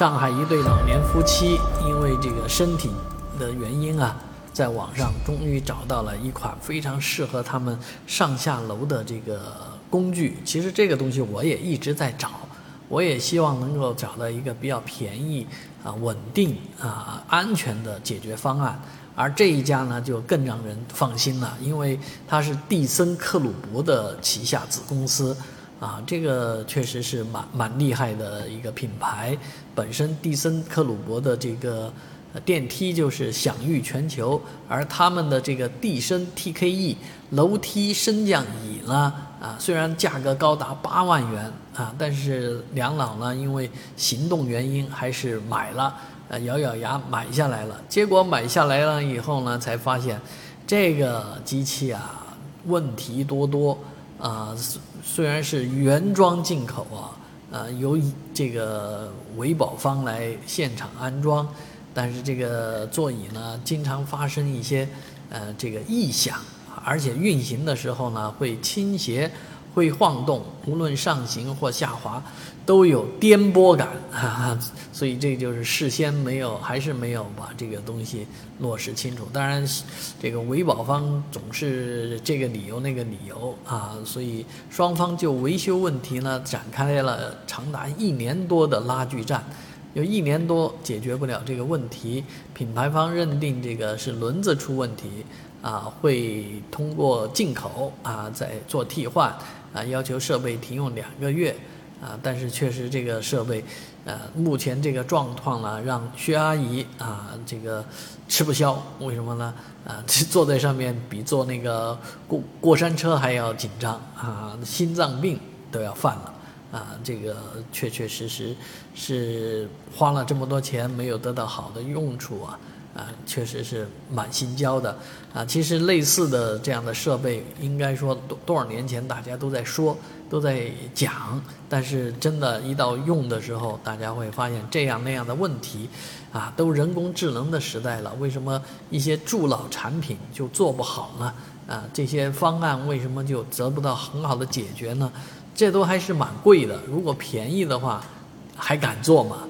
上海一对老年夫妻因为这个身体的原因啊，在网上终于找到了一款非常适合他们上下楼的这个工具。其实这个东西我也一直在找，我也希望能够找到一个比较便宜啊、稳定啊、安全的解决方案。而这一家呢，就更让人放心了，因为它是蒂森克鲁伯的旗下子公司。啊，这个确实是蛮蛮厉害的一个品牌。本身蒂森克鲁伯的这个电梯就是享誉全球，而他们的这个蒂森 TKE 楼梯升降椅呢，啊，虽然价格高达八万元啊，但是梁老呢因为行动原因还是买了，呃，咬咬牙买下来了。结果买下来了以后呢，才发现这个机器啊问题多多。啊，虽虽然是原装进口啊，呃，由这个维保方来现场安装，但是这个座椅呢，经常发生一些呃这个异响，而且运行的时候呢会倾斜。会晃动，无论上行或下滑，都有颠簸感，哈哈，所以这就是事先没有，还是没有把这个东西落实清楚。当然，这个维保方总是这个理由那个理由啊，所以双方就维修问题呢展开了长达一年多的拉锯战，有一年多解决不了这个问题，品牌方认定这个是轮子出问题，啊，会通过进口啊再做替换。啊，要求设备停用两个月，啊，但是确实这个设备，呃，目前这个状况呢，让薛阿姨啊，这个吃不消。为什么呢？啊，坐在上面比坐那个过过山车还要紧张啊，心脏病都要犯了啊，这个确确实实是花了这么多钱没有得到好的用处啊。啊，确实是蛮心焦的啊。其实类似的这样的设备，应该说多多少年前大家都在说，都在讲，但是真的，一到用的时候，大家会发现这样那样的问题，啊，都人工智能的时代了，为什么一些助老产品就做不好呢？啊，这些方案为什么就得不到很好的解决呢？这都还是蛮贵的，如果便宜的话，还敢做吗？